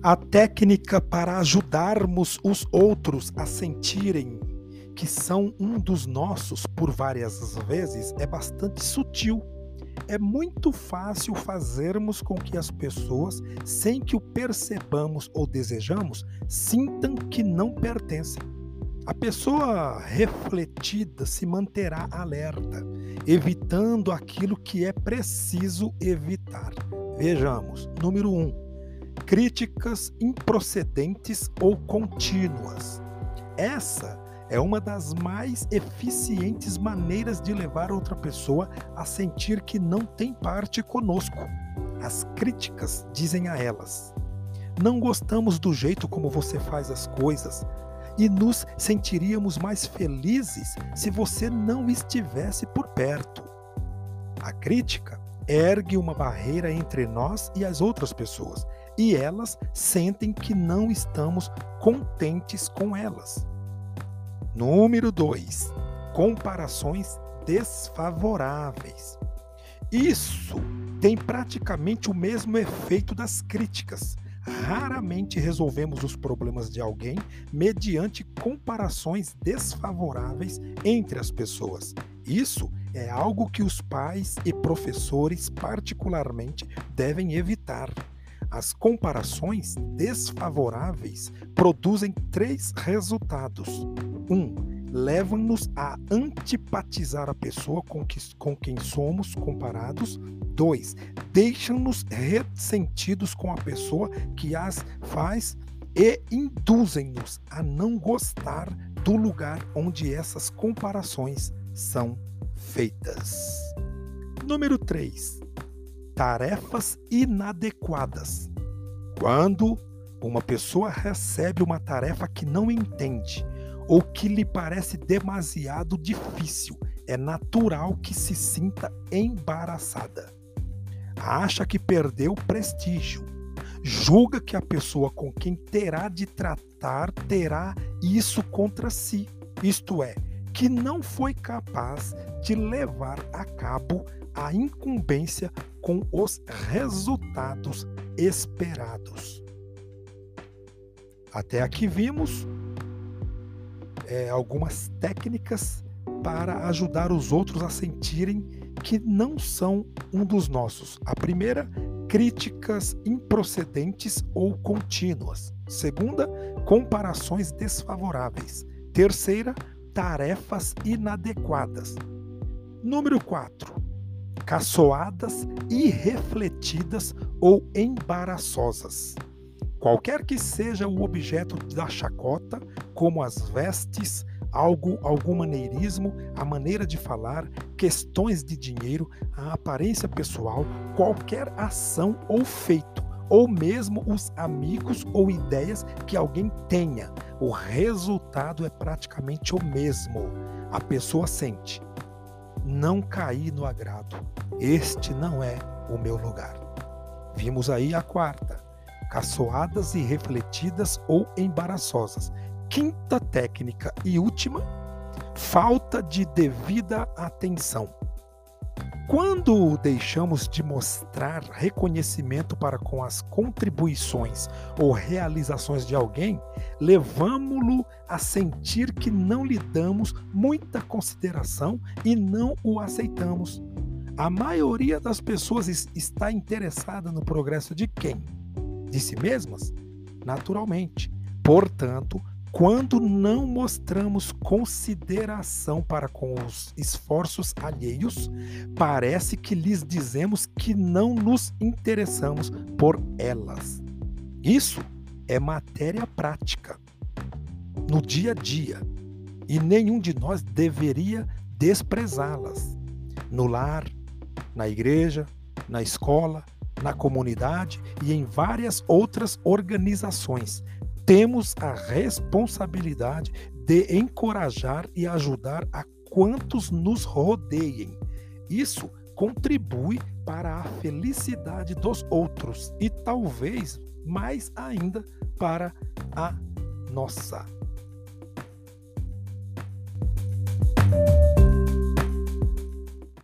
A técnica para ajudarmos os outros a sentirem que são um dos nossos por várias vezes é bastante sutil. É muito fácil fazermos com que as pessoas, sem que o percebamos ou desejamos, sintam que não pertencem. A pessoa refletida se manterá alerta, evitando aquilo que é preciso evitar. Vejamos, número 1. Um, críticas improcedentes ou contínuas. Essa é uma das mais eficientes maneiras de levar outra pessoa a sentir que não tem parte conosco. As críticas dizem a elas: Não gostamos do jeito como você faz as coisas, e nos sentiríamos mais felizes se você não estivesse por perto. A crítica ergue uma barreira entre nós e as outras pessoas, e elas sentem que não estamos contentes com elas. Número 2. Comparações desfavoráveis. Isso tem praticamente o mesmo efeito das críticas Raramente resolvemos os problemas de alguém mediante comparações desfavoráveis entre as pessoas. Isso é algo que os pais e professores, particularmente, devem evitar. As comparações desfavoráveis produzem três resultados. Um, levam-nos a antipatizar a pessoa com, que, com quem somos comparados. Dois, deixam-nos ressentidos com a pessoa que as faz e induzem-nos a não gostar do lugar onde essas comparações são feitas. Número 3. Tarefas inadequadas. Quando uma pessoa recebe uma tarefa que não entende ou que lhe parece demasiado difícil, é natural que se sinta embaraçada. Acha que perdeu prestígio. Julga que a pessoa com quem terá de tratar terá isso contra si, isto é, que não foi capaz de levar a cabo a incumbência com os resultados esperados. Até aqui vimos é, algumas técnicas para ajudar os outros a sentirem que não são um dos nossos. A primeira, críticas improcedentes ou contínuas. Segunda, comparações desfavoráveis. Terceira, tarefas inadequadas. Número 4. Caçoadas irrefletidas ou embaraçosas. Qualquer que seja o objeto da chacota, como as vestes, algo, algum maneirismo, a maneira de falar, questões de dinheiro, a aparência pessoal, qualquer ação ou feito, ou mesmo os amigos ou ideias que alguém tenha, o resultado é praticamente o mesmo. A pessoa sente: não caí no agrado, este não é o meu lugar. Vimos aí a quarta caçoadas e refletidas ou embaraçosas. Quinta técnica e última, falta de devida atenção. Quando deixamos de mostrar reconhecimento para com as contribuições ou realizações de alguém, levamos-lo a sentir que não lhe damos muita consideração e não o aceitamos. A maioria das pessoas está interessada no progresso de quem? de si mesmas? Naturalmente. Portanto, quando não mostramos consideração para com os esforços alheios, parece que lhes dizemos que não nos interessamos por elas. Isso é matéria prática, no dia a dia, e nenhum de nós deveria desprezá-las. No lar, na igreja, na escola, na comunidade e em várias outras organizações. Temos a responsabilidade de encorajar e ajudar a quantos nos rodeiem. Isso contribui para a felicidade dos outros e talvez mais ainda para a nossa.